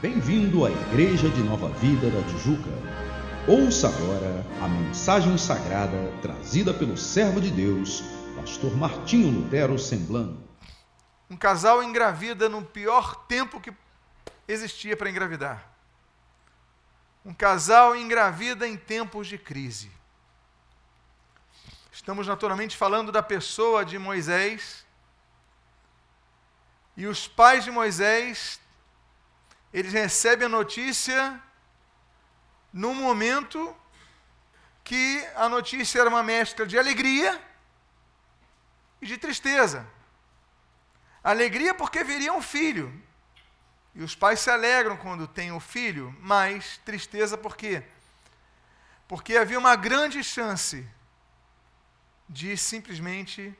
Bem-vindo à Igreja de Nova Vida da Tijuca. Ouça agora a mensagem sagrada trazida pelo servo de Deus, pastor Martinho Lutero Semblano. Um casal engravida no pior tempo que existia para engravidar. Um casal engravida em tempos de crise. Estamos naturalmente falando da pessoa de Moisés. E os pais de Moisés eles recebem a notícia num momento que a notícia era uma mescla de alegria e de tristeza. Alegria porque viria um filho. E os pais se alegram quando tem o um filho, mas tristeza por quê? Porque havia uma grande chance de simplesmente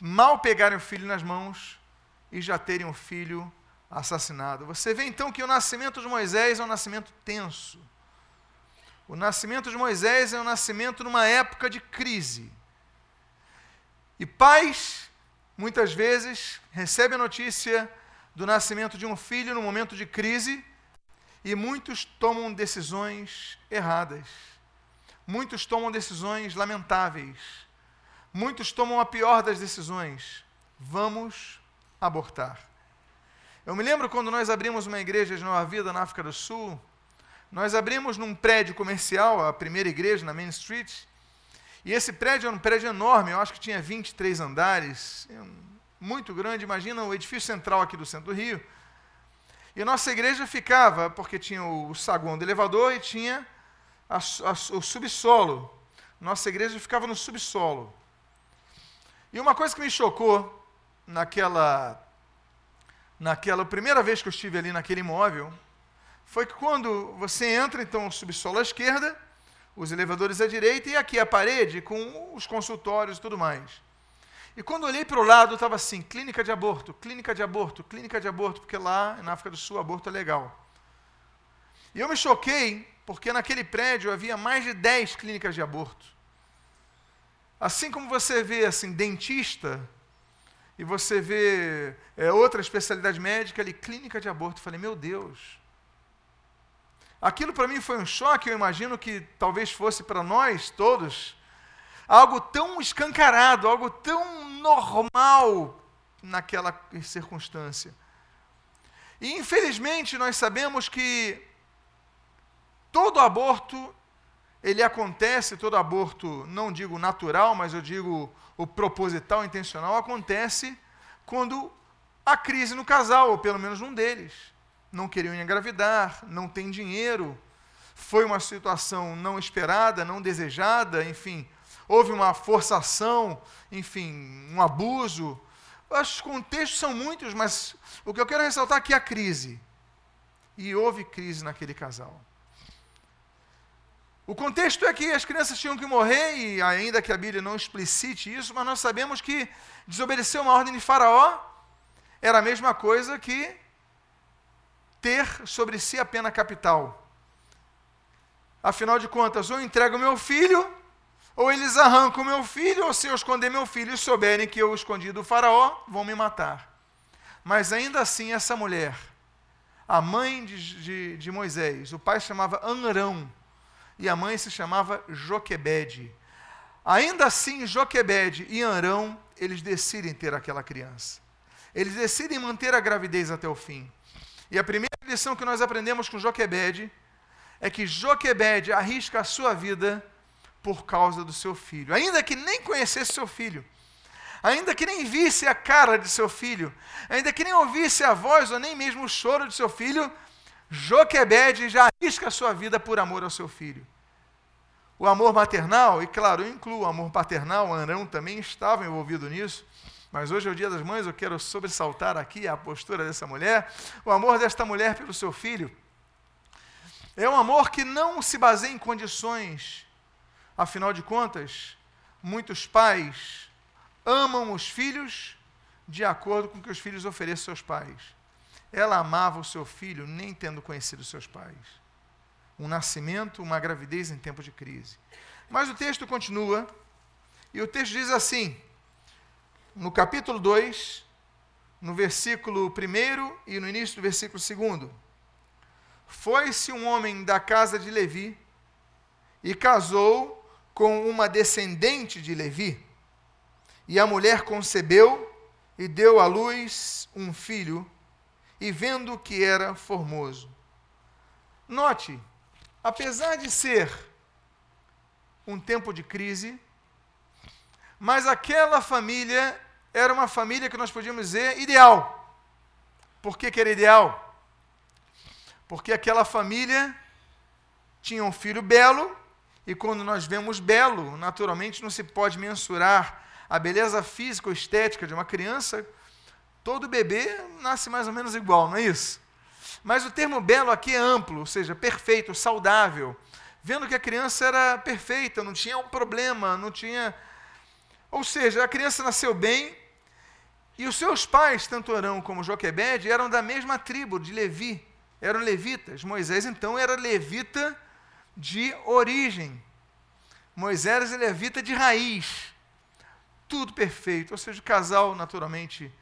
mal pegarem o filho nas mãos e já terem um filho assassinado. Você vê então que o nascimento de Moisés é um nascimento tenso. O nascimento de Moisés é um nascimento numa época de crise. E pais, muitas vezes, recebem a notícia do nascimento de um filho no momento de crise e muitos tomam decisões erradas. Muitos tomam decisões lamentáveis. Muitos tomam a pior das decisões. Vamos abortar. Eu me lembro quando nós abrimos uma igreja de Nova Vida na África do Sul, nós abrimos num prédio comercial, a primeira igreja na Main Street, e esse prédio era um prédio enorme, eu acho que tinha 23 andares, é muito grande, imagina o edifício central aqui do centro do Rio. E a nossa igreja ficava, porque tinha o saguão do elevador e tinha a, a, o subsolo. Nossa igreja ficava no subsolo. E uma coisa que me chocou naquela naquela primeira vez que eu estive ali naquele imóvel, foi que quando você entra, então, o subsolo à esquerda, os elevadores à direita, e aqui a parede com os consultórios e tudo mais. E quando olhei para o lado, estava assim: clínica de aborto, clínica de aborto, clínica de aborto, porque lá na África do Sul aborto é legal. E eu me choquei, porque naquele prédio havia mais de 10 clínicas de aborto. Assim como você vê assim, dentista, e você vê é, outra especialidade médica ali, clínica de aborto. Eu falei, meu Deus. Aquilo para mim foi um choque, eu imagino que talvez fosse para nós todos algo tão escancarado, algo tão normal naquela circunstância. E infelizmente nós sabemos que todo aborto ele acontece, todo aborto, não digo natural, mas eu digo o proposital, intencional, acontece quando há crise no casal, ou pelo menos um deles. Não queriam engravidar, não tem dinheiro, foi uma situação não esperada, não desejada, enfim, houve uma forçação, enfim, um abuso. Os contextos são muitos, mas o que eu quero ressaltar aqui é a crise. E houve crise naquele casal. O contexto é que as crianças tinham que morrer, e ainda que a Bíblia não explicite isso, mas nós sabemos que desobedecer uma ordem de Faraó era a mesma coisa que ter sobre si a pena capital. Afinal de contas, ou entrego meu filho, ou eles arrancam meu filho, ou se eu esconder meu filho e souberem que eu escondi do Faraó, vão me matar. Mas ainda assim, essa mulher, a mãe de, de, de Moisés, o pai chamava Anrão, e a mãe se chamava Joquebede. Ainda assim, Joquebede e Arão, eles decidem ter aquela criança. Eles decidem manter a gravidez até o fim. E a primeira lição que nós aprendemos com Joquebede é que Joquebede arrisca a sua vida por causa do seu filho. Ainda que nem conhecesse seu filho, ainda que nem visse a cara de seu filho, ainda que nem ouvisse a voz ou nem mesmo o choro de seu filho, Joquebede já arrisca a sua vida por amor ao seu filho. O amor maternal, e claro, eu incluo o amor paternal, Arão também estava envolvido nisso, mas hoje é o dia das mães, eu quero sobressaltar aqui a postura dessa mulher, o amor desta mulher pelo seu filho. É um amor que não se baseia em condições, afinal de contas, muitos pais amam os filhos de acordo com o que os filhos oferecem aos seus pais. Ela amava o seu filho nem tendo conhecido seus pais. Um nascimento, uma gravidez em tempo de crise. Mas o texto continua, e o texto diz assim, no capítulo 2, no versículo 1 e no início do versículo 2. foi-se um homem da casa de Levi e casou com uma descendente de Levi. E a mulher concebeu e deu à luz um filho, e vendo que era formoso. Note, apesar de ser um tempo de crise, mas aquela família era uma família que nós podíamos dizer ideal. Por que, que era ideal? Porque aquela família tinha um filho belo, e quando nós vemos belo, naturalmente não se pode mensurar a beleza física ou estética de uma criança. Todo bebê nasce mais ou menos igual, não é isso? Mas o termo belo aqui é amplo, ou seja, perfeito, saudável. Vendo que a criança era perfeita, não tinha um problema, não tinha. Ou seja, a criança nasceu bem e os seus pais, tanto Arão como Joquebede, eram da mesma tribo, de Levi, eram levitas. Moisés, então, era levita de origem. Moisés é levita de raiz. Tudo perfeito. Ou seja, o casal, naturalmente,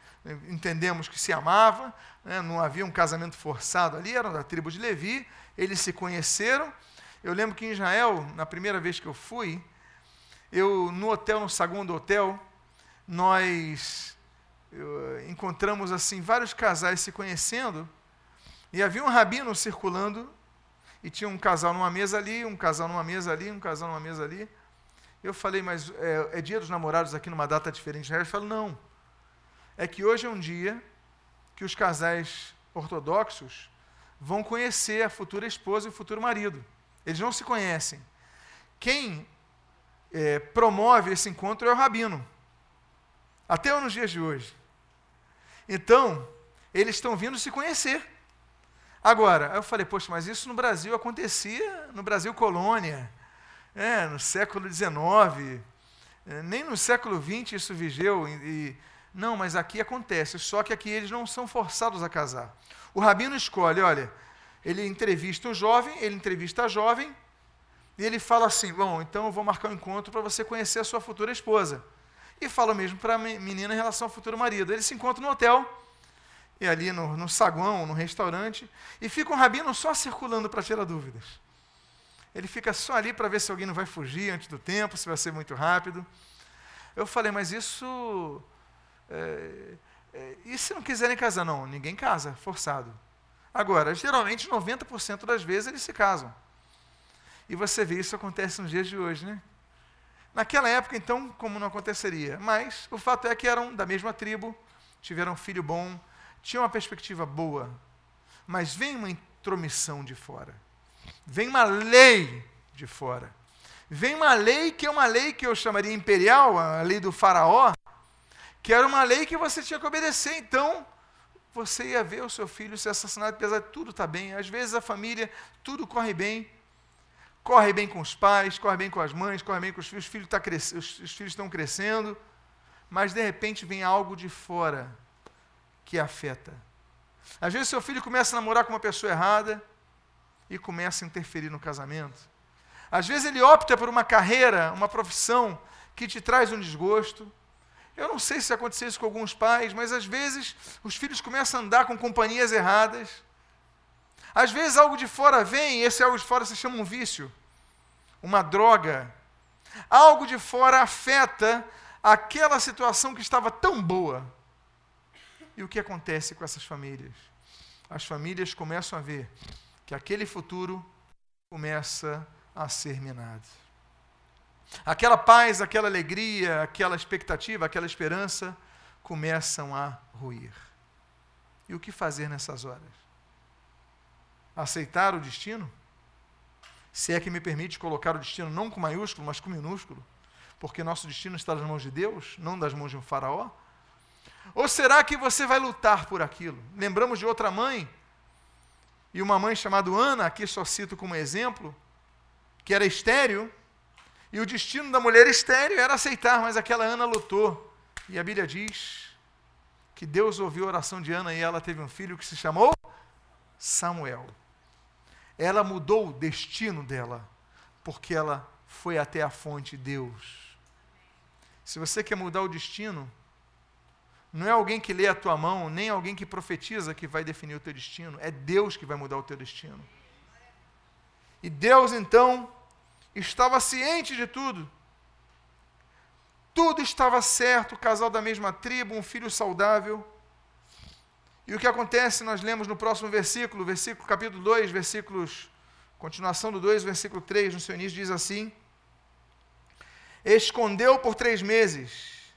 entendemos que se amava, né? não havia um casamento forçado ali, eram da tribo de Levi, eles se conheceram. Eu lembro que em Israel, na primeira vez que eu fui, eu no hotel, no segundo hotel, nós eu, encontramos assim vários casais se conhecendo e havia um rabino circulando e tinha um casal numa mesa ali, um casal numa mesa ali, um casal numa mesa ali. Eu falei, mas é, é dia dos namorados aqui numa data diferente? Ele falou, não. É que hoje é um dia que os casais ortodoxos vão conhecer a futura esposa e o futuro marido. Eles não se conhecem. Quem é, promove esse encontro é o rabino. Até nos dias de hoje. Então, eles estão vindo se conhecer. Agora, eu falei, poxa, mas isso no Brasil acontecia, no Brasil colônia, é, no século XIX, é, nem no século XX isso vigeu. E, e, não, mas aqui acontece, só que aqui eles não são forçados a casar. O rabino escolhe, olha, ele entrevista o jovem, ele entrevista a jovem, e ele fala assim: bom, então eu vou marcar um encontro para você conhecer a sua futura esposa. E fala mesmo para a menina em relação ao futuro marido. Eles se encontram no hotel e ali no, no saguão, no restaurante, e fica um rabino só circulando para tirar dúvidas. Ele fica só ali para ver se alguém não vai fugir antes do tempo, se vai ser muito rápido. Eu falei, mas isso. É, é, e se não quiserem casar? Não, ninguém casa, forçado. Agora, geralmente 90% das vezes eles se casam. E você vê isso acontece nos dias de hoje, né? Naquela época, então, como não aconteceria? Mas o fato é que eram da mesma tribo, tiveram um filho bom, tinha uma perspectiva boa, mas vem uma intromissão de fora. Vem uma lei de fora. Vem uma lei que é uma lei que eu chamaria imperial, a lei do faraó, que era uma lei que você tinha que obedecer. Então, você ia ver o seu filho ser assassinado, apesar de tudo estar tá bem. Às vezes a família, tudo corre bem. Corre bem com os pais, corre bem com as mães, corre bem com os filhos, os filhos, tá cres... os filhos estão crescendo, mas de repente vem algo de fora que afeta. Às vezes seu filho começa a namorar com uma pessoa errada e começa a interferir no casamento. Às vezes ele opta por uma carreira, uma profissão que te traz um desgosto. Eu não sei se aconteceu isso com alguns pais, mas às vezes os filhos começam a andar com companhias erradas. Às vezes algo de fora vem, e esse algo de fora se chama um vício, uma droga. Algo de fora afeta aquela situação que estava tão boa. E o que acontece com essas famílias? As famílias começam a ver que aquele futuro começa a ser minado. Aquela paz, aquela alegria, aquela expectativa, aquela esperança começam a ruir. E o que fazer nessas horas? Aceitar o destino? Se é que me permite colocar o destino não com maiúsculo, mas com minúsculo, porque nosso destino está nas mãos de Deus, não das mãos de um faraó. Ou será que você vai lutar por aquilo? Lembramos de outra mãe, e uma mãe chamada Ana, aqui só cito como exemplo, que era estéreo, e o destino da mulher estéreo era aceitar, mas aquela Ana lutou. E a Bíblia diz que Deus ouviu a oração de Ana e ela teve um filho que se chamou Samuel. Ela mudou o destino dela, porque ela foi até a fonte Deus. Se você quer mudar o destino, não é alguém que lê a tua mão, nem alguém que profetiza que vai definir o teu destino. É Deus que vai mudar o teu destino. E Deus então estava ciente de tudo. Tudo estava certo, casal da mesma tribo, um filho saudável. E o que acontece, nós lemos no próximo versículo, versículo capítulo 2, versículos, continuação do 2, versículo 3, no seu início diz assim: Escondeu por três meses,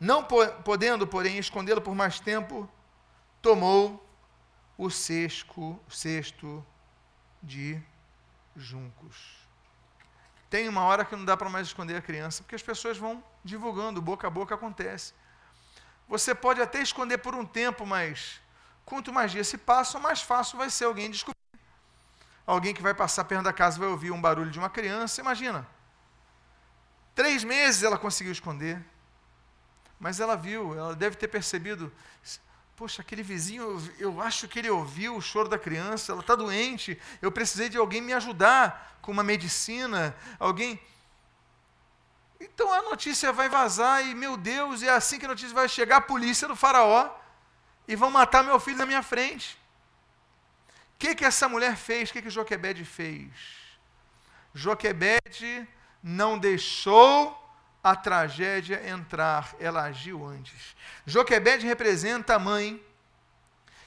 não podendo, porém, escondê-lo por mais tempo, tomou o cesto, cesto de juncos. Tem uma hora que não dá para mais esconder a criança, porque as pessoas vão divulgando, boca a boca acontece. Você pode até esconder por um tempo, mas quanto mais dias se passam, mais fácil vai ser alguém descobrir. Alguém que vai passar perto da casa vai ouvir um barulho de uma criança, imagina. Três meses ela conseguiu esconder, mas ela viu, ela deve ter percebido. Poxa, aquele vizinho, eu acho que ele ouviu o choro da criança, ela está doente, eu precisei de alguém me ajudar com uma medicina, alguém. Então a notícia vai vazar e, meu Deus, é assim que a notícia vai chegar a polícia do faraó e vão matar meu filho na minha frente. O que, que essa mulher fez? O que, que Joquebede fez? Joquebede não deixou a tragédia entrar, ela agiu antes. Joquebede representa a mãe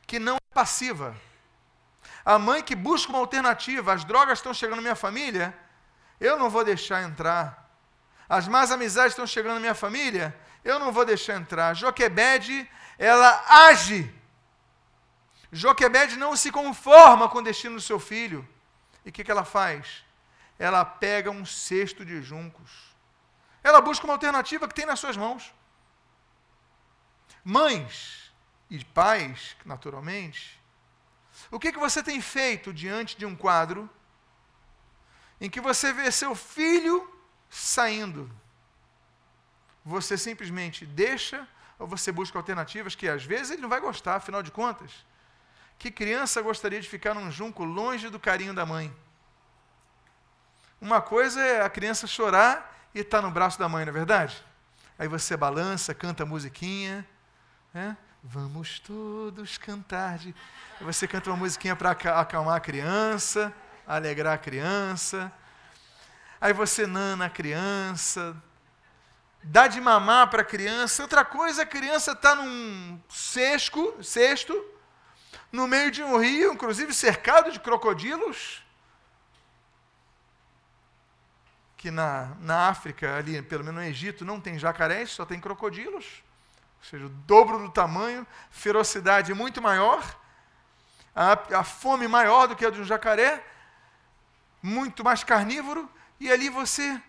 que não é passiva. A mãe que busca uma alternativa. As drogas estão chegando na minha família, eu não vou deixar entrar. As más amizades estão chegando na minha família, eu não vou deixar entrar. Joquebede, ela age. Joquebede não se conforma com o destino do seu filho. E o que, que ela faz? Ela pega um cesto de juncos. Ela busca uma alternativa que tem nas suas mãos. Mães e pais, naturalmente, o que, que você tem feito diante de um quadro em que você vê seu filho saindo. Você simplesmente deixa ou você busca alternativas que às vezes ele não vai gostar, afinal de contas. Que criança gostaria de ficar num junco longe do carinho da mãe? Uma coisa é a criança chorar e estar tá no braço da mãe, não é verdade? Aí você balança, canta a musiquinha. Né? Vamos todos cantar. De... Aí você canta uma musiquinha para acalmar a criança, alegrar a criança aí você nana a criança, dá de mamar para a criança. Outra coisa, a criança está num cesto, cesto, no meio de um rio, inclusive cercado de crocodilos. Que na, na África, ali, pelo menos no Egito, não tem jacarés, só tem crocodilos. Ou seja, o dobro do tamanho, ferocidade muito maior, a, a fome maior do que a de um jacaré, muito mais carnívoro e ali você.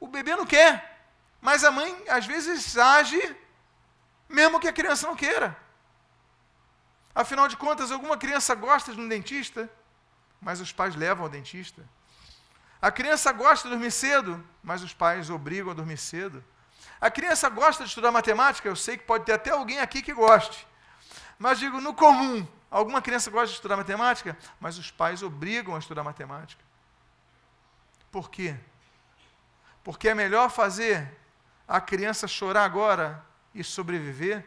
O bebê não quer, mas a mãe às vezes age mesmo que a criança não queira. Afinal de contas, alguma criança gosta de um dentista, mas os pais levam ao dentista. A criança gosta de dormir cedo, mas os pais obrigam a dormir cedo. A criança gosta de estudar matemática, eu sei que pode ter até alguém aqui que goste. Mas digo, no comum, alguma criança gosta de estudar matemática, mas os pais obrigam a estudar matemática. Por quê? Porque é melhor fazer a criança chorar agora e sobreviver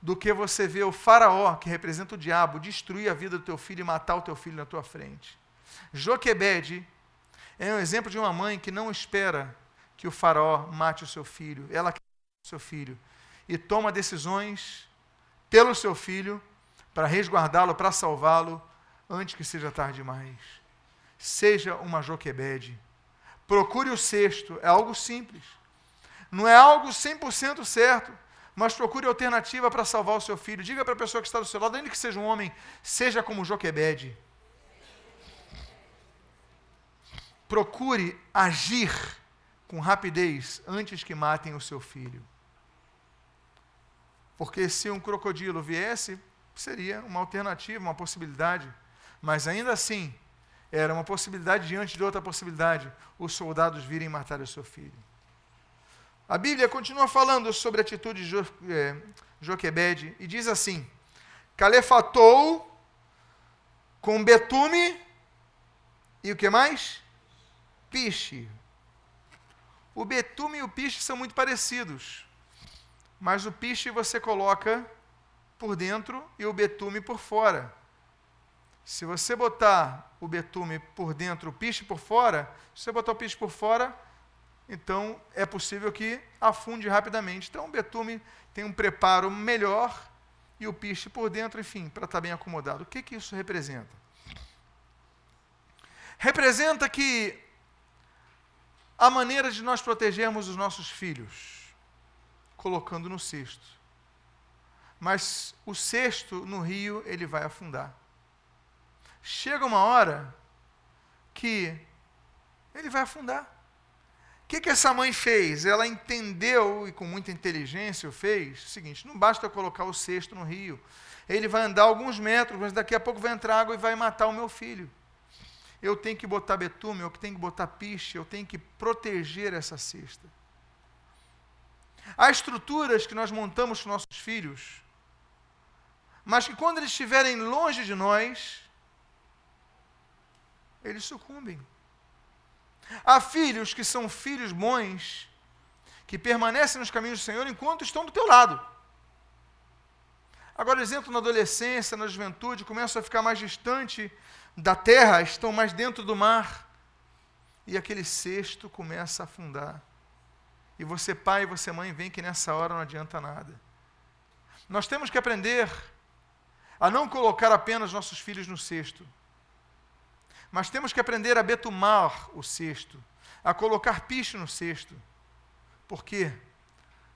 do que você ver o faraó, que representa o diabo, destruir a vida do teu filho e matar o teu filho na tua frente. Joquebede é um exemplo de uma mãe que não espera que o faraó mate o seu filho, ela quer o seu filho e toma decisões pelo seu filho para resguardá-lo, para salvá-lo antes que seja tarde demais seja uma Joquebede. Procure o sexto, é algo simples. Não é algo 100% certo, mas procure alternativa para salvar o seu filho. Diga para a pessoa que está do seu lado, ainda que seja um homem, seja como Joquebede. Procure agir com rapidez antes que matem o seu filho. Porque se um crocodilo viesse, seria uma alternativa, uma possibilidade. Mas ainda assim, era uma possibilidade diante de outra possibilidade, os soldados virem matar o seu filho. A Bíblia continua falando sobre a atitude de jo, é, Joquebede e diz assim: calefatou com betume e o que mais? Piche. O betume e o piche são muito parecidos, mas o piche você coloca por dentro e o betume por fora. Se você botar o betume por dentro, o piche por fora, se você botar o piche por fora, então é possível que afunde rapidamente. Então o betume tem um preparo melhor e o piche por dentro, enfim, para estar bem acomodado. O que, que isso representa? Representa que a maneira de nós protegermos os nossos filhos, colocando no cesto. Mas o cesto no rio, ele vai afundar. Chega uma hora que ele vai afundar. O que, que essa mãe fez? Ela entendeu, e com muita inteligência fez, o seguinte: não basta eu colocar o cesto no rio. Ele vai andar alguns metros, mas daqui a pouco vai entrar água e vai matar o meu filho. Eu tenho que botar betume, eu tenho que botar piche, eu tenho que proteger essa cesta. Há estruturas que nós montamos com nossos filhos, mas que quando eles estiverem longe de nós, eles sucumbem. Há filhos que são filhos bons, que permanecem nos caminhos do Senhor enquanto estão do teu lado. Agora, exemplo, na adolescência, na juventude, começam a ficar mais distante da terra, estão mais dentro do mar. E aquele cesto começa a afundar. E você, pai, e você, mãe, vem que nessa hora não adianta nada. Nós temos que aprender a não colocar apenas nossos filhos no cesto, mas temos que aprender a betumar o cesto, a colocar piche no cesto. Por quê?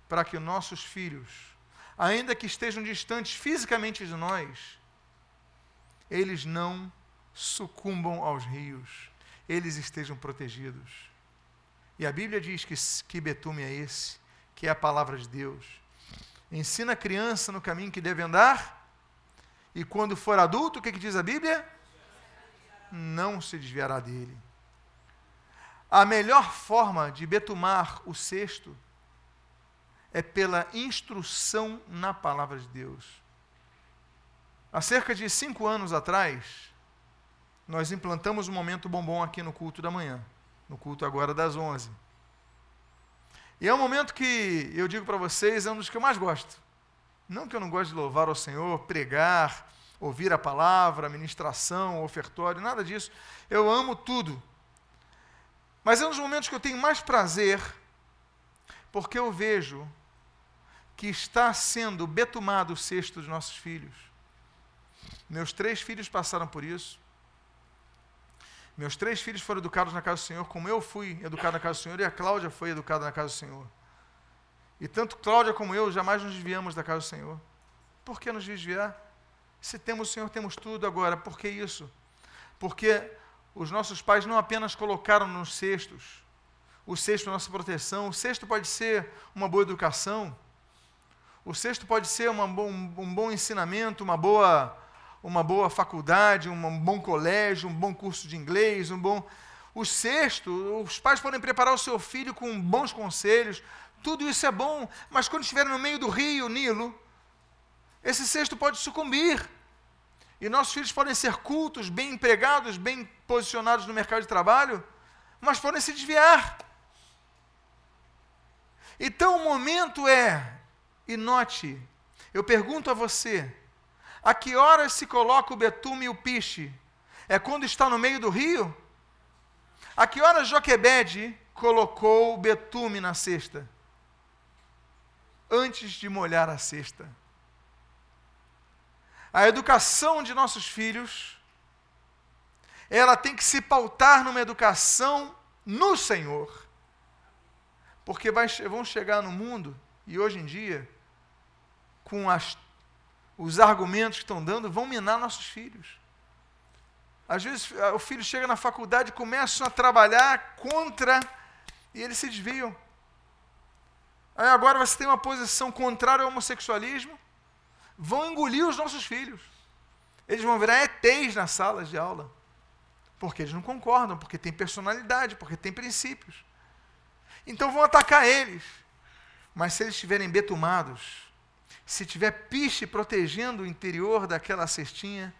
Para que nossos filhos, ainda que estejam distantes fisicamente de nós, eles não sucumbam aos rios, eles estejam protegidos. E a Bíblia diz que, que betume é esse, que é a palavra de Deus. Ensina a criança no caminho que deve andar, e quando for adulto, o que, que diz a Bíblia? não se desviará dele. A melhor forma de betumar o cesto é pela instrução na palavra de Deus. Há cerca de cinco anos atrás, nós implantamos um momento bombom aqui no culto da manhã, no culto agora das onze. E é um momento que eu digo para vocês, é um dos que eu mais gosto. Não que eu não goste de louvar ao Senhor, pregar, ouvir a palavra, ministração, ofertório, nada disso. Eu amo tudo. Mas é um dos momentos que eu tenho mais prazer, porque eu vejo que está sendo betumado o cesto dos nossos filhos. Meus três filhos passaram por isso. Meus três filhos foram educados na casa do Senhor, como eu fui educado na casa do Senhor, e a Cláudia foi educada na casa do Senhor. E tanto Cláudia como eu jamais nos desviamos da casa do Senhor. Por que nos desviar? Se temos o Senhor, temos tudo agora. Por que isso? Porque os nossos pais não apenas colocaram nos cestos o da nossa proteção, o cesto pode ser uma boa educação, o cesto pode ser uma, um, um bom ensinamento, uma boa, uma boa faculdade, um bom colégio, um bom curso de inglês, um bom. O cesto, os pais podem preparar o seu filho com bons conselhos, tudo isso é bom, mas quando estiver no meio do rio, Nilo, esse cesto pode sucumbir. E nossos filhos podem ser cultos, bem empregados, bem posicionados no mercado de trabalho, mas podem se desviar. Então o momento é, e note, eu pergunto a você, a que horas se coloca o betume e o piche? É quando está no meio do rio? A que horas Joquebede colocou o betume na cesta? Antes de molhar a cesta. A educação de nossos filhos, ela tem que se pautar numa educação no Senhor. Porque vai, vão chegar no mundo, e hoje em dia, com as, os argumentos que estão dando, vão minar nossos filhos. Às vezes o filho chega na faculdade e começam a trabalhar contra, e eles se desviam. Aí agora você tem uma posição contrária ao homossexualismo, vão engolir os nossos filhos. Eles vão virar ETs nas salas de aula. Porque eles não concordam, porque tem personalidade, porque tem princípios. Então vão atacar eles. Mas se eles estiverem betumados, se tiver piche protegendo o interior daquela cestinha,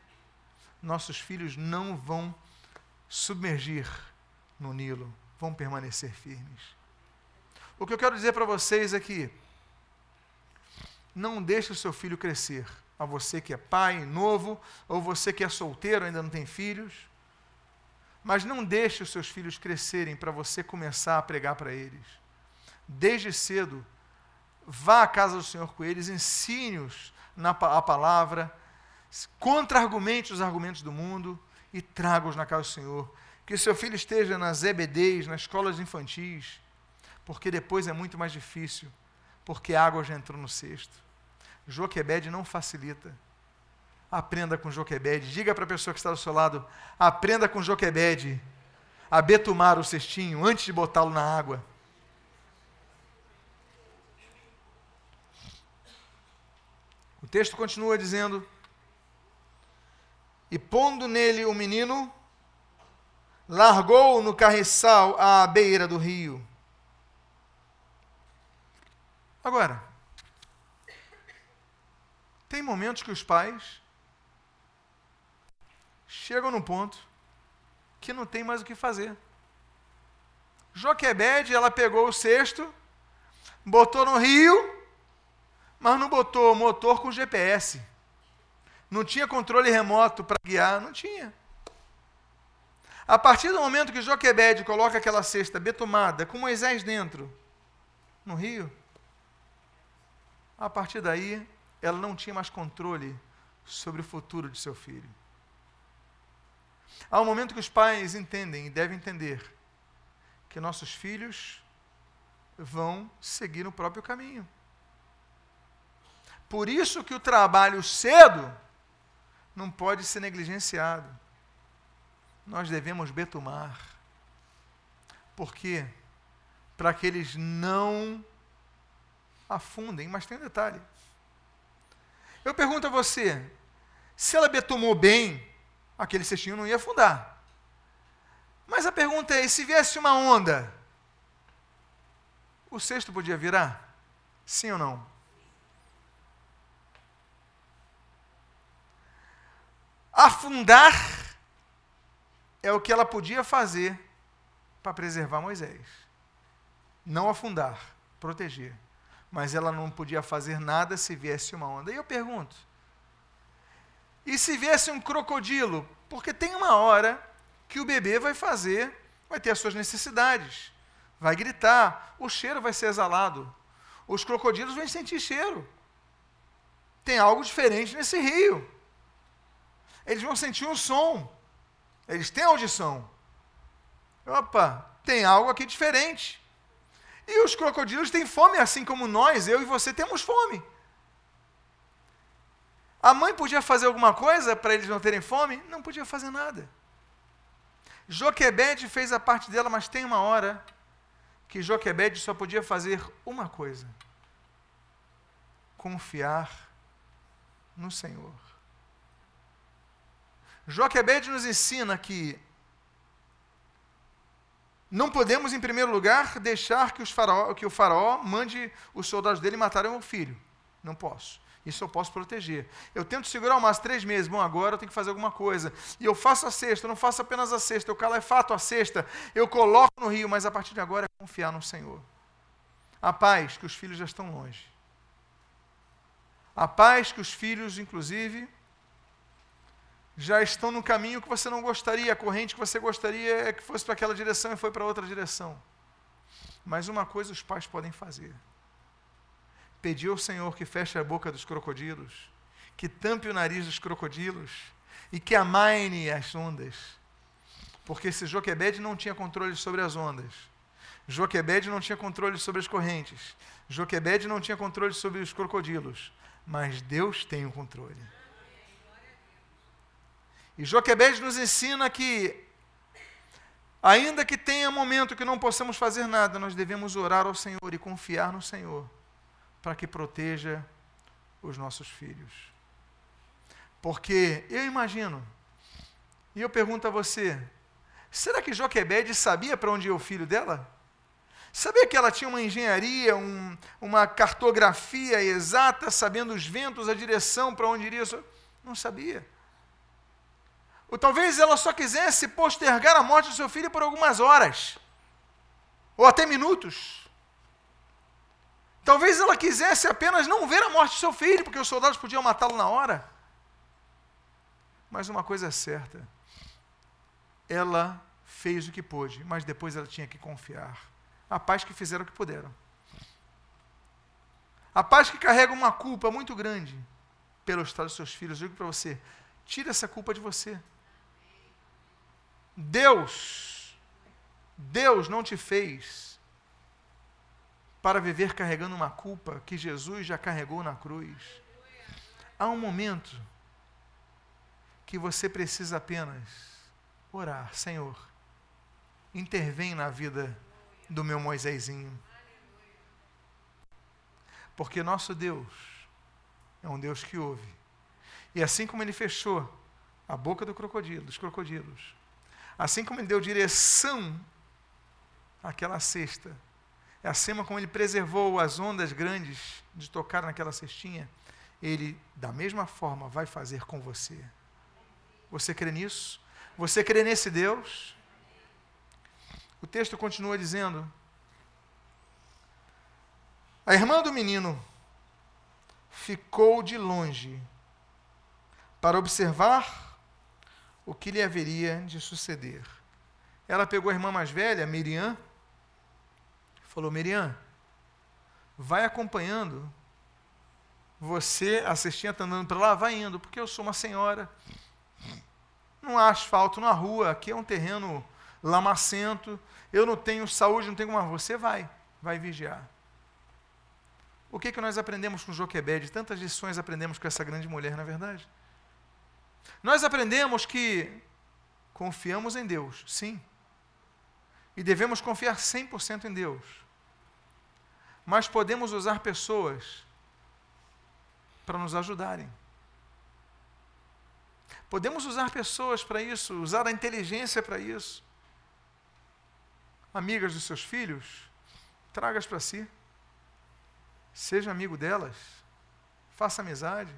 nossos filhos não vão submergir no Nilo, vão permanecer firmes. O que eu quero dizer para vocês é que não deixe o seu filho crescer a você que é pai novo, ou você que é solteiro, ainda não tem filhos. Mas não deixe os seus filhos crescerem para você começar a pregar para eles. Desde cedo, vá à casa do Senhor com eles, ensine-os a palavra, contra-argumente os argumentos do mundo e traga-os na casa do Senhor. Que seu filho esteja nas EBDs, nas escolas infantis, porque depois é muito mais difícil, porque a água já entrou no cesto. Joquebed não facilita. Aprenda com Joquebed. Diga para a pessoa que está do seu lado: aprenda com Joquebed a betumar o cestinho antes de botá-lo na água. O texto continua dizendo: E pondo nele o menino, largou no carriçal à beira do rio. Agora, tem momentos que os pais chegam num ponto que não tem mais o que fazer. Joquebede, ela pegou o cesto, botou no rio, mas não botou motor com GPS. Não tinha controle remoto para guiar, não tinha. A partir do momento que Joquebede coloca aquela cesta betumada com Moisés dentro, no rio, a partir daí ela não tinha mais controle sobre o futuro de seu filho. Há um momento que os pais entendem e devem entender que nossos filhos vão seguir no próprio caminho. Por isso que o trabalho cedo não pode ser negligenciado. Nós devemos betumar. Por quê? Para que eles não afundem. Mas tem um detalhe. Eu pergunto a você: se ela betumou bem, aquele cestinho não ia afundar. Mas a pergunta é: se viesse uma onda, o cesto podia virar? Sim ou não? Afundar é o que ela podia fazer para preservar Moisés. Não afundar, proteger mas ela não podia fazer nada se viesse uma onda. E eu pergunto: e se viesse um crocodilo? Porque tem uma hora que o bebê vai fazer, vai ter as suas necessidades, vai gritar, o cheiro vai ser exalado. Os crocodilos vão sentir cheiro. Tem algo diferente nesse rio. Eles vão sentir um som. Eles têm audição. Opa, tem algo aqui diferente. E os crocodilos têm fome, assim como nós, eu e você temos fome. A mãe podia fazer alguma coisa para eles não terem fome? Não podia fazer nada. Joquebede fez a parte dela, mas tem uma hora que Joquebede só podia fazer uma coisa: confiar no Senhor. Joquebede nos ensina que não podemos, em primeiro lugar, deixar que, faraó, que, o faraó mande os soldados dele matarem o filho. Não posso. Isso eu posso proteger. Eu tento segurar umas três meses. Bom, agora eu tenho que fazer alguma coisa. E eu faço a eu não faço apenas a cesta, eu calefato a cesta, eu coloco no rio, mas a partir de agora é confiar no Senhor. A paz que os filhos já estão longe. A paz que os filhos, inclusive, já estão no caminho que você não gostaria, a corrente que você gostaria é que fosse para aquela direção e foi para outra direção. Mas uma coisa os pais podem fazer: pedir ao Senhor que feche a boca dos crocodilos, que tampe o nariz dos crocodilos e que amaine as ondas. Porque se Joquebede não tinha controle sobre as ondas, Joquebede não tinha controle sobre as correntes, Joquebede não tinha controle sobre os crocodilos, mas Deus tem o controle. E Joquebede nos ensina que, ainda que tenha momento que não possamos fazer nada, nós devemos orar ao Senhor e confiar no Senhor para que proteja os nossos filhos. Porque eu imagino, e eu pergunto a você, será que Joquebede sabia para onde ia o filho dela? Sabia que ela tinha uma engenharia, um, uma cartografia exata, sabendo os ventos, a direção para onde iria? Não sabia. Ou talvez ela só quisesse postergar a morte do seu filho por algumas horas, ou até minutos. Talvez ela quisesse apenas não ver a morte do seu filho, porque os soldados podiam matá-lo na hora. Mas uma coisa é certa: ela fez o que pôde, mas depois ela tinha que confiar. A paz que fizeram o que puderam. A paz que carrega uma culpa muito grande pelo estado dos seus filhos. Eu digo para você: tira essa culpa de você. Deus, Deus não te fez para viver carregando uma culpa que Jesus já carregou na cruz. Há um momento que você precisa apenas orar, Senhor, intervém na vida do meu Moisésinho. Porque nosso Deus é um Deus que ouve. E assim como ele fechou a boca do crocodilo, dos crocodilos, assim como ele deu direção àquela cesta, é assim como ele preservou as ondas grandes de tocar naquela cestinha, ele, da mesma forma, vai fazer com você. Você crê nisso? Você crê nesse Deus? O texto continua dizendo: A irmã do menino ficou de longe para observar o que lhe haveria de suceder. Ela pegou a irmã mais velha, Miriam, falou: Miriam, vai acompanhando. Você, a cestinha está andando para lá, vai indo, porque eu sou uma senhora. Não há asfalto na rua, aqui é um terreno lamacento, eu não tenho saúde, não tenho como. Você vai, vai vigiar. O que, que nós aprendemos com Joquebed? Tantas lições aprendemos com essa grande mulher, na é verdade. Nós aprendemos que confiamos em Deus, sim. E devemos confiar 100% em Deus. Mas podemos usar pessoas para nos ajudarem. Podemos usar pessoas para isso, usar a inteligência para isso. Amigas dos seus filhos, traga-as para si. Seja amigo delas. Faça amizade.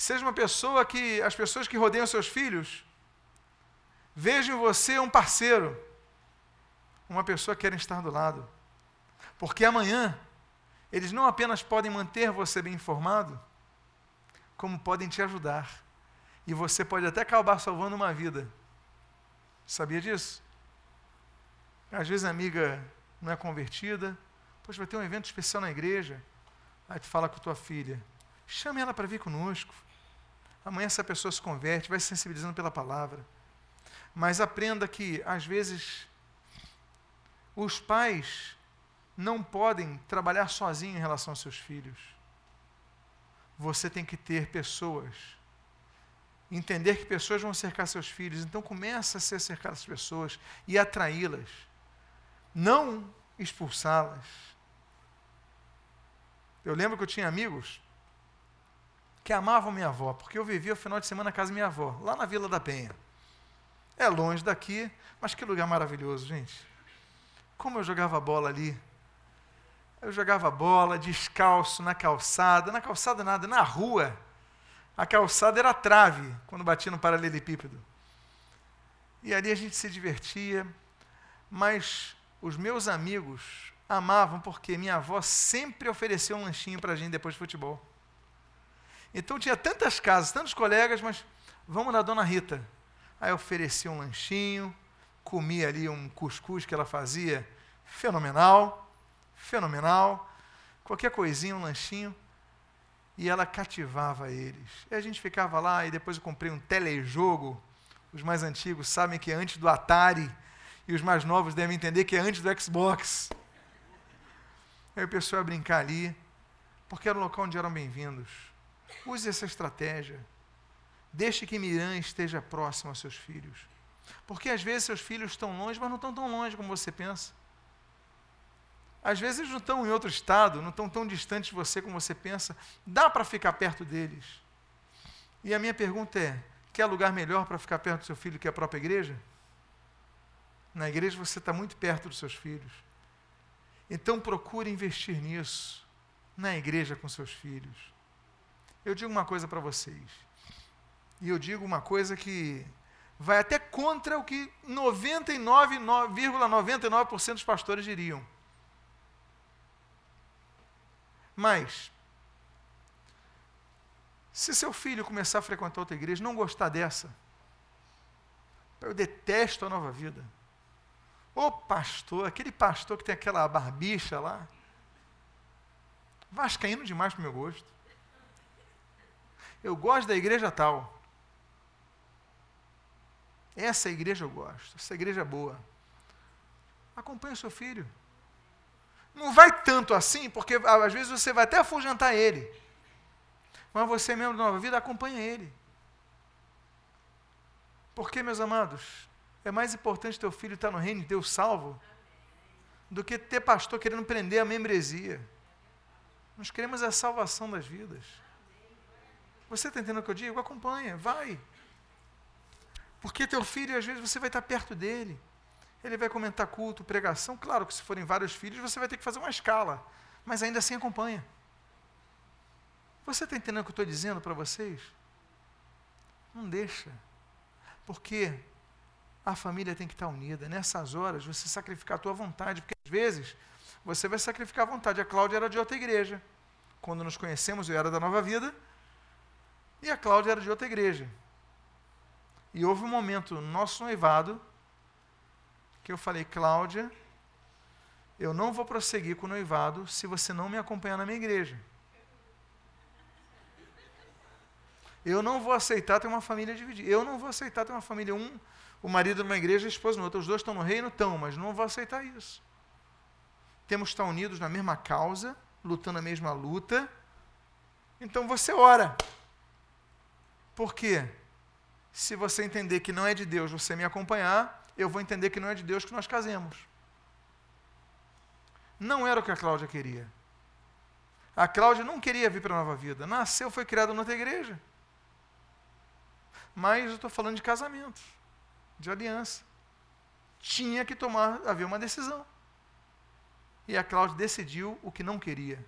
Seja uma pessoa que as pessoas que rodeiam seus filhos vejam em você um parceiro, uma pessoa que querem estar do lado. Porque amanhã eles não apenas podem manter você bem informado, como podem te ajudar. E você pode até acabar salvando uma vida. Sabia disso? Às vezes a amiga não é convertida, Poxa, vai ter um evento especial na igreja. Aí tu fala com tua filha, chame ela para vir conosco. Amanhã essa pessoa se converte, vai se sensibilizando pela palavra. Mas aprenda que, às vezes, os pais não podem trabalhar sozinhos em relação aos seus filhos. Você tem que ter pessoas. Entender que pessoas vão cercar seus filhos. Então começa a ser cercar as pessoas e atraí-las. Não expulsá-las. Eu lembro que eu tinha amigos que amavam minha avó, porque eu vivia o final de semana na casa da minha avó, lá na Vila da Penha. É longe daqui, mas que lugar maravilhoso, gente. Como eu jogava bola ali. Eu jogava bola descalço na calçada, na calçada nada, na rua. A calçada era trave quando batia no paralelepípedo. E ali a gente se divertia, mas os meus amigos amavam porque minha avó sempre ofereceu um lanchinho para a gente depois de futebol. Então tinha tantas casas, tantos colegas, mas vamos na dona Rita. Aí oferecia um lanchinho, comia ali um cuscuz que ela fazia, fenomenal, fenomenal. Qualquer coisinha, um lanchinho. E ela cativava eles. E a gente ficava lá e depois eu comprei um telejogo. Os mais antigos sabem que é antes do Atari e os mais novos devem entender que é antes do Xbox. Aí o pessoal ia brincar ali, porque era um local onde eram bem-vindos. Use essa estratégia. Deixe que Miriam esteja próximo aos seus filhos. Porque às vezes seus filhos estão longe, mas não estão tão longe como você pensa. Às vezes eles não estão em outro estado, não estão tão distantes de você como você pensa. Dá para ficar perto deles. E a minha pergunta é: quer lugar melhor para ficar perto do seu filho que a própria igreja? Na igreja você está muito perto dos seus filhos. Então procure investir nisso, na igreja com seus filhos. Eu digo uma coisa para vocês, e eu digo uma coisa que vai até contra o que 99,99% ,99 dos pastores diriam. Mas, se seu filho começar a frequentar outra igreja, não gostar dessa, eu detesto a nova vida. Ô pastor, aquele pastor que tem aquela barbicha lá, vascaíno demais para o meu gosto. Eu gosto da igreja tal. Essa igreja eu gosto, essa igreja é boa. Acompanhe o seu filho. Não vai tanto assim, porque às vezes você vai até afugentar ele. Mas você, membro da nova vida, acompanha ele. Porque, meus amados, é mais importante teu filho estar no reino de Deus salvo do que ter pastor querendo prender a membresia. Nós queremos a salvação das vidas. Você está entendendo o que eu digo? Acompanha, vai. Porque teu filho, às vezes, você vai estar perto dele. Ele vai comentar culto, pregação. Claro que se forem vários filhos, você vai ter que fazer uma escala. Mas ainda assim acompanha. Você está entendendo o que eu estou dizendo para vocês? Não deixa. Porque a família tem que estar unida. Nessas horas, você sacrificar a tua vontade. Porque às vezes, você vai sacrificar a vontade. A Cláudia era de outra igreja. Quando nos conhecemos, eu era da Nova Vida. E a Cláudia era de outra igreja. E houve um momento no nosso noivado que eu falei, Cláudia, eu não vou prosseguir com o noivado se você não me acompanhar na minha igreja. Eu não vou aceitar ter uma família dividida. Eu não vou aceitar ter uma família, um, o marido numa igreja e a esposa no outro. Os dois estão no reino? Estão, mas não vou aceitar isso. Temos que estar unidos na mesma causa, lutando a mesma luta. Então você ora. Por quê? Se você entender que não é de Deus você me acompanhar, eu vou entender que não é de Deus que nós casemos. Não era o que a Cláudia queria. A Cláudia não queria vir para a nova vida. Nasceu, foi criada noutra igreja. Mas eu estou falando de casamento, de aliança. Tinha que tomar, haver uma decisão. E a Cláudia decidiu o que não queria.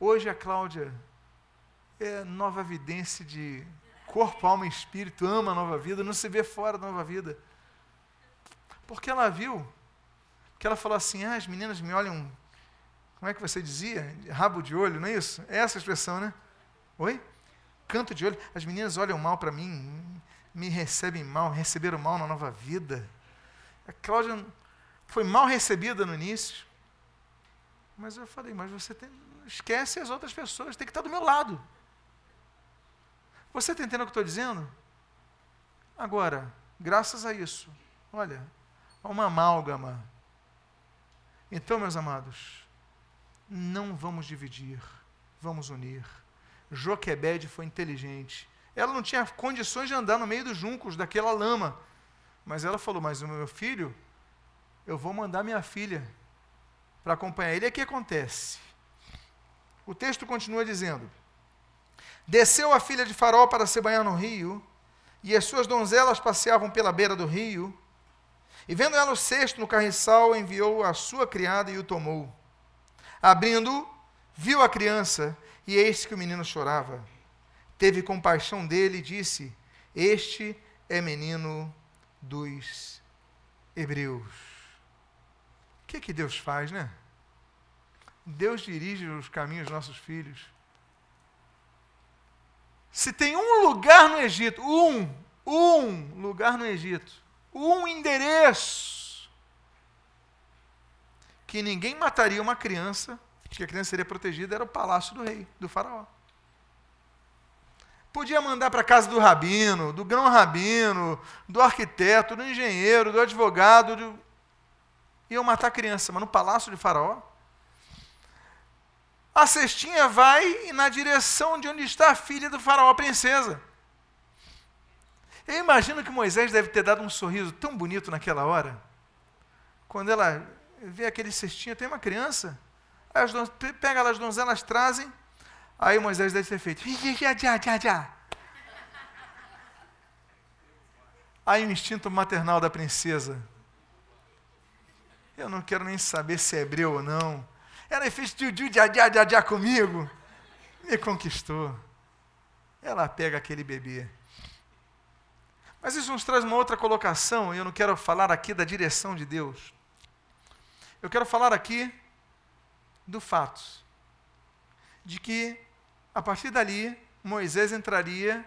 Hoje a Cláudia é nova vidência de corpo, alma e espírito, ama a nova vida, não se vê fora da nova vida. Porque ela viu, que ela falou assim: ah, as meninas me olham, como é que você dizia? Rabo de olho, não é isso? É essa a expressão, né? Oi? Canto de olho. As meninas olham mal para mim, me recebem mal, receberam mal na nova vida. A Cláudia foi mal recebida no início. Mas eu falei, mas você tem, esquece as outras pessoas, tem que estar do meu lado. Você está entendendo o que estou dizendo? Agora, graças a isso, olha, há uma amálgama. Então, meus amados, não vamos dividir, vamos unir. Joquebede foi inteligente. Ela não tinha condições de andar no meio dos juncos daquela lama. Mas ela falou: Mas o meu filho, eu vou mandar minha filha para acompanhar ele. E o que acontece? O texto continua dizendo: Desceu a filha de Faraó para se banhar no rio, e as suas donzelas passeavam pela beira do rio. E vendo ela o cesto no carriçal, enviou a sua criada e o tomou. Abrindo, viu a criança, e eis que o menino chorava. Teve compaixão dele e disse: Este é menino dos hebreus. O que, que Deus faz, né? Deus dirige os caminhos dos nossos filhos. Se tem um lugar no Egito, um, um lugar no Egito, um endereço, que ninguém mataria uma criança, que a criança seria protegida, era o palácio do rei, do faraó. Podia mandar para a casa do rabino, do grão rabino, do arquiteto, do engenheiro, do advogado, do... iam matar a criança, mas no palácio de faraó, a cestinha vai na direção de onde está a filha do faraó, a princesa. Eu imagino que Moisés deve ter dado um sorriso tão bonito naquela hora. Quando ela vê aquele cestinho, tem uma criança. As pega lá as donzelas, trazem. Aí Moisés deve ter feito. Aí o instinto maternal da princesa. Eu não quero nem saber se é hebreu ou não. Ela fez tio já, já, já, já comigo. Me conquistou. Ela pega aquele bebê. Mas isso nos traz uma outra colocação, e eu não quero falar aqui da direção de Deus. Eu quero falar aqui do fato de que, a partir dali, Moisés entraria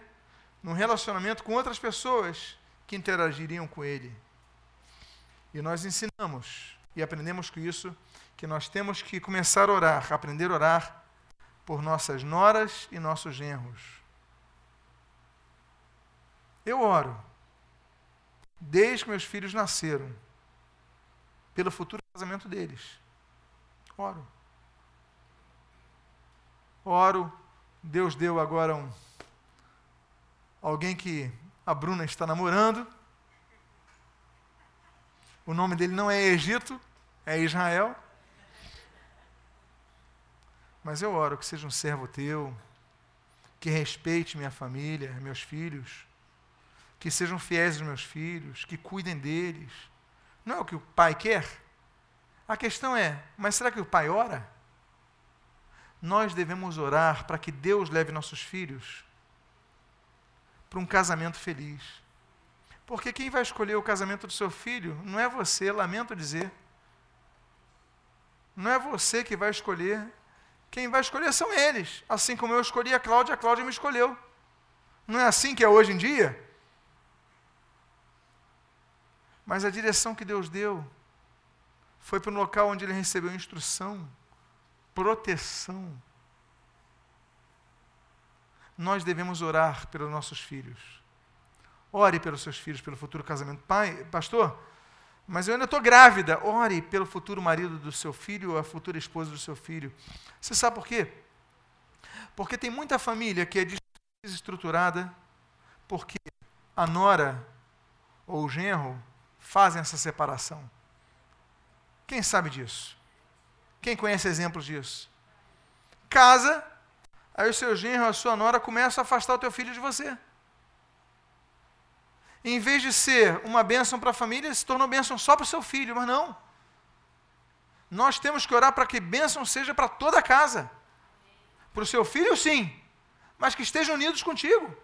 num relacionamento com outras pessoas que interagiriam com ele. E nós ensinamos e aprendemos com isso que nós temos que começar a orar, aprender a orar por nossas noras e nossos genros. Eu oro, desde que meus filhos nasceram, pelo futuro casamento deles. Oro. Oro, Deus deu agora um alguém que a Bruna está namorando. O nome dele não é Egito, é Israel. Mas eu oro que seja um servo teu, que respeite minha família, meus filhos, que sejam fiéis aos meus filhos, que cuidem deles. Não é o que o pai quer? A questão é, mas será que o pai ora? Nós devemos orar para que Deus leve nossos filhos para um casamento feliz. Porque quem vai escolher o casamento do seu filho não é você, lamento dizer. Não é você que vai escolher. Quem vai escolher são eles. Assim como eu escolhi a Cláudia, a Cláudia me escolheu. Não é assim que é hoje em dia? Mas a direção que Deus deu foi para um local onde ele recebeu instrução, proteção. Nós devemos orar pelos nossos filhos. Ore pelos seus filhos, pelo futuro casamento. Pai, pastor, mas eu ainda estou grávida. Ore pelo futuro marido do seu filho ou a futura esposa do seu filho. Você sabe por quê? Porque tem muita família que é desestruturada porque a nora ou o genro fazem essa separação. Quem sabe disso? Quem conhece exemplos disso? Casa, aí o seu genro, a sua nora começam a afastar o teu filho de você. Em vez de ser uma bênção para a família, se tornou bênção só para o seu filho, mas não. Nós temos que orar para que bênção seja para toda a casa. Para o seu filho, sim, mas que estejam unidos contigo.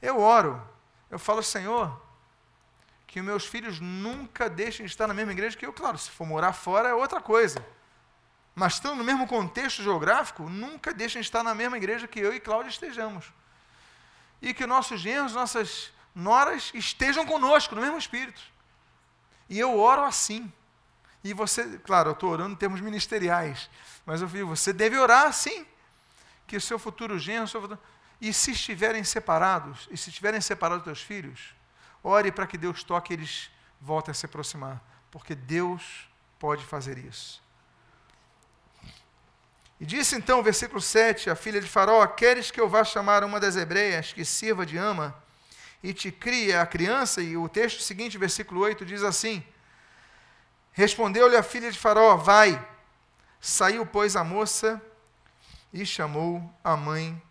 Eu oro, eu falo, Senhor, que meus filhos nunca deixem de estar na mesma igreja que eu. Claro, se for morar fora é outra coisa. Mas estando no mesmo contexto geográfico, nunca deixem de estar na mesma igreja que eu e Cláudia estejamos. E que nossos genros, nossas noras estejam conosco, no mesmo espírito. E eu oro assim. E você, claro, eu estou orando em termos ministeriais, mas eu digo, você deve orar assim. Que o seu futuro genro, seu futuro... E se estiverem separados, e se estiverem separados dos teus filhos, ore para que Deus toque eles voltem a se aproximar, porque Deus pode fazer isso. E disse então, versículo 7, a filha de Faraó: Queres que eu vá chamar uma das hebreias que sirva de ama e te crie a criança? E o texto seguinte, versículo 8, diz assim: Respondeu-lhe a filha de Faraó: Vai. Saiu, pois, a moça e chamou a mãe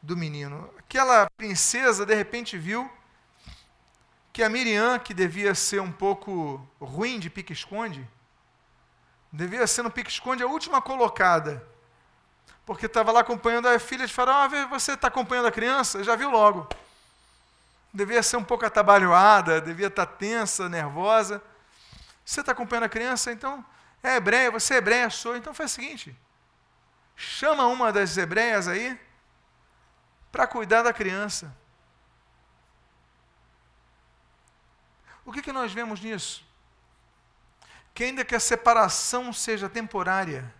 do menino. Aquela princesa, de repente, viu que a Miriam, que devia ser um pouco ruim de pique-esconde, devia ser no pique-esconde a última colocada, porque estava lá acompanhando a filha de Faraó, ah, você está acompanhando a criança? Já viu logo. Devia ser um pouco atabalhoada, devia estar tá tensa, nervosa. Você está acompanhando a criança? Então, é hebreia, você é hebreia, sou. Então faz o seguinte, chama uma das hebreias aí para cuidar da criança. O que, que nós vemos nisso? Que ainda que a separação seja temporária,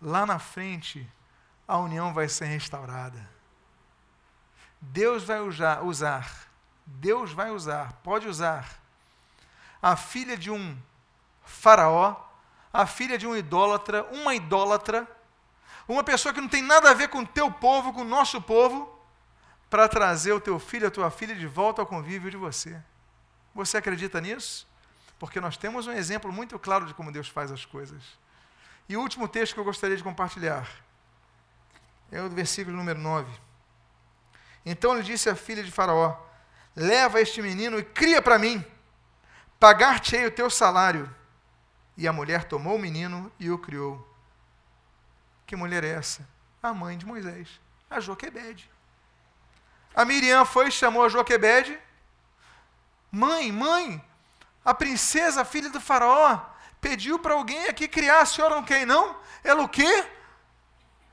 lá na frente a união vai ser restaurada. Deus vai usar, usar, Deus vai usar, pode usar a filha de um faraó, a filha de um idólatra, uma idólatra, uma pessoa que não tem nada a ver com o teu povo, com o nosso povo, para trazer o teu filho, a tua filha de volta ao convívio de você. Você acredita nisso? Porque nós temos um exemplo muito claro de como Deus faz as coisas. E o último texto que eu gostaria de compartilhar é o versículo número 9. Então ele disse à filha de Faraó: Leva este menino e cria para mim, pagar-te-ei o teu salário. E a mulher tomou o menino e o criou. Que mulher é essa? A mãe de Moisés, a Joquebede. A Miriam foi e chamou a Joquebede Mãe, mãe, a princesa, filha do faraó, pediu para alguém aqui criar, a senhora não quer não? Ela o quê?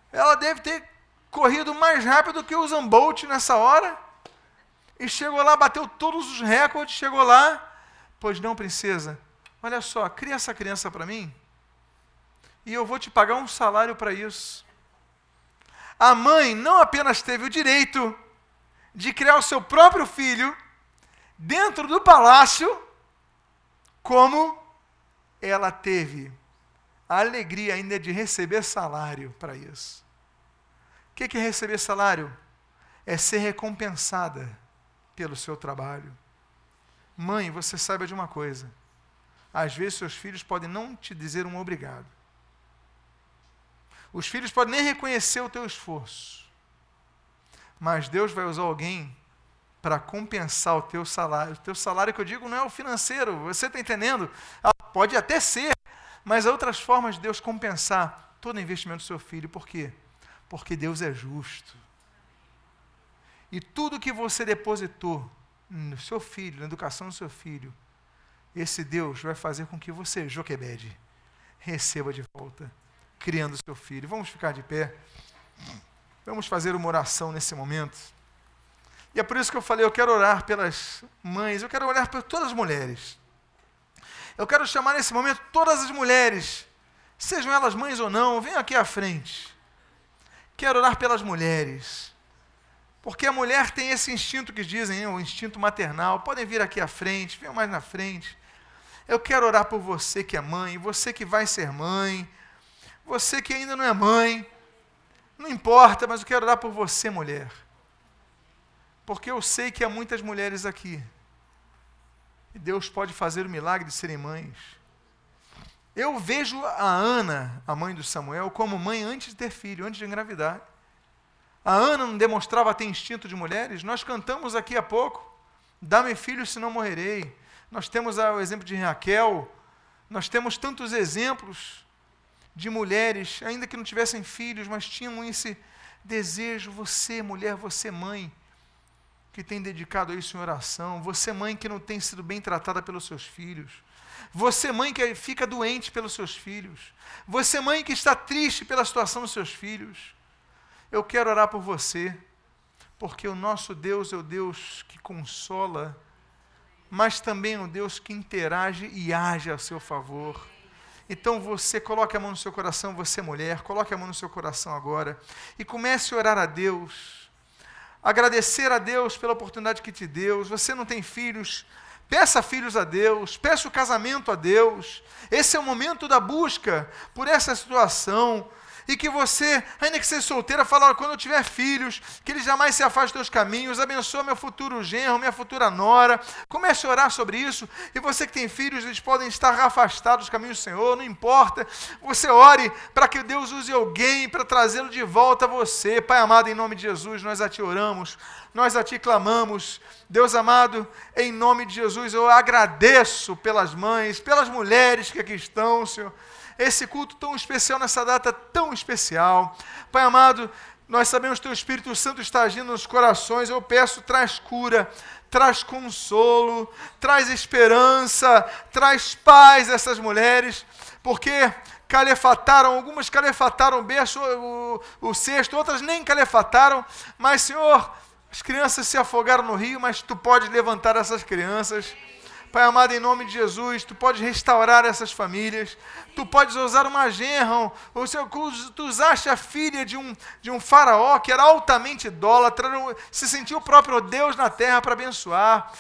Ela deve ter corrido mais rápido que o Zambolt nessa hora. E chegou lá, bateu todos os recordes, chegou lá. Pois não, princesa, olha só, cria essa criança para mim. E eu vou te pagar um salário para isso. A mãe não apenas teve o direito de criar o seu próprio filho dentro do palácio, como ela teve a alegria ainda de receber salário para isso. O que é receber salário? É ser recompensada pelo seu trabalho. Mãe, você saiba de uma coisa: às vezes seus filhos podem não te dizer um obrigado. Os filhos podem nem reconhecer o teu esforço. Mas Deus vai usar alguém para compensar o teu salário. O teu salário que eu digo não é o financeiro, você está entendendo? Ah, pode até ser, mas há outras formas de Deus compensar todo investimento do seu filho. Por quê? Porque Deus é justo. E tudo que você depositou no seu filho, na educação do seu filho, esse Deus vai fazer com que você, Joquebede, receba de volta criando seu filho. Vamos ficar de pé. Vamos fazer uma oração nesse momento. E é por isso que eu falei, eu quero orar pelas mães, eu quero orar por todas as mulheres. Eu quero chamar nesse momento todas as mulheres, sejam elas mães ou não, venham aqui à frente. Quero orar pelas mulheres. Porque a mulher tem esse instinto que dizem, o instinto maternal. Podem vir aqui à frente, venham mais na frente. Eu quero orar por você que é mãe, você que vai ser mãe, você que ainda não é mãe, não importa, mas eu quero orar por você, mulher. Porque eu sei que há muitas mulheres aqui. E Deus pode fazer o milagre de serem mães. Eu vejo a Ana, a mãe do Samuel, como mãe antes de ter filho, antes de engravidar. A Ana não demonstrava ter instinto de mulheres? Nós cantamos aqui há pouco. Dá-me filho, senão morrerei. Nós temos o exemplo de Raquel. Nós temos tantos exemplos de mulheres, ainda que não tivessem filhos, mas tinham esse desejo, você, mulher, você, mãe, que tem dedicado isso em oração, você, mãe, que não tem sido bem tratada pelos seus filhos, você, mãe, que fica doente pelos seus filhos, você, mãe, que está triste pela situação dos seus filhos, eu quero orar por você, porque o nosso Deus é o Deus que consola, mas também é o Deus que interage e age a seu favor. Então você coloque a mão no seu coração, você mulher, coloque a mão no seu coração agora e comece a orar a Deus. Agradecer a Deus pela oportunidade que te deu. Você não tem filhos, peça filhos a Deus, peça o casamento a Deus. Esse é o momento da busca por essa situação e que você, ainda que seja solteira, fala, quando eu tiver filhos, que eles jamais se afastem dos teus caminhos, abençoa meu futuro genro, minha futura nora. Comece a orar sobre isso. E você que tem filhos, eles podem estar afastados dos caminhos do Senhor, não importa. Você ore para que Deus use alguém para trazê-lo de volta a você. Pai amado, em nome de Jesus, nós a ti oramos, nós a ti clamamos. Deus amado, em nome de Jesus, eu agradeço pelas mães, pelas mulheres que aqui estão, Senhor esse culto tão especial, nessa data tão especial. Pai amado, nós sabemos que o Espírito Santo está agindo nos corações. Eu peço, traz cura, traz consolo, traz esperança, traz paz a essas mulheres, porque calefataram, algumas calefataram berço, o, o cesto, outras nem calefataram, mas, Senhor, as crianças se afogaram no rio, mas Tu pode levantar essas crianças. Pai amado, em nome de Jesus, tu podes restaurar essas famílias, tu podes usar uma genra, ou se tu usaste a filha de um, de um faraó que era altamente idólatra, se sentiu o próprio Deus na terra para abençoar.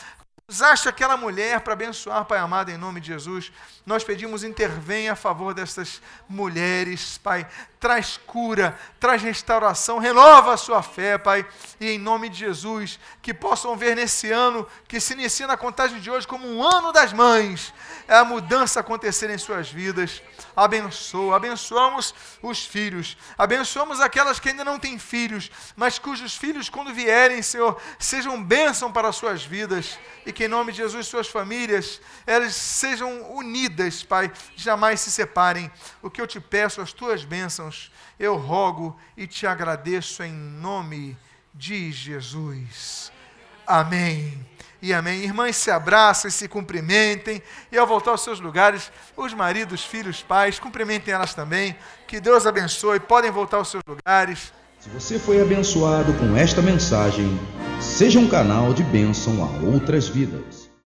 Usaste aquela mulher para abençoar, Pai amado, em nome de Jesus. Nós pedimos, intervenha a favor destas mulheres, Pai. Traz cura, traz restauração, renova a sua fé, Pai. E em nome de Jesus, que possam ver nesse ano, que se inicia na contagem de hoje como um ano das mães, é a mudança acontecer em suas vidas. Abençoa, abençoamos os filhos, abençoamos aquelas que ainda não têm filhos, mas cujos filhos, quando vierem, Senhor, sejam bênção para as suas vidas e que em nome de Jesus suas famílias elas sejam unidas, Pai, jamais se separem. O que eu te peço, as tuas bênçãos, eu rogo e te agradeço em nome de Jesus. Amém. E amém. Irmãs se abraçem, se cumprimentem. E ao voltar aos seus lugares, os maridos, filhos, pais, cumprimentem elas também. Que Deus abençoe. Podem voltar aos seus lugares. Se você foi abençoado com esta mensagem, seja um canal de bênção a outras vidas.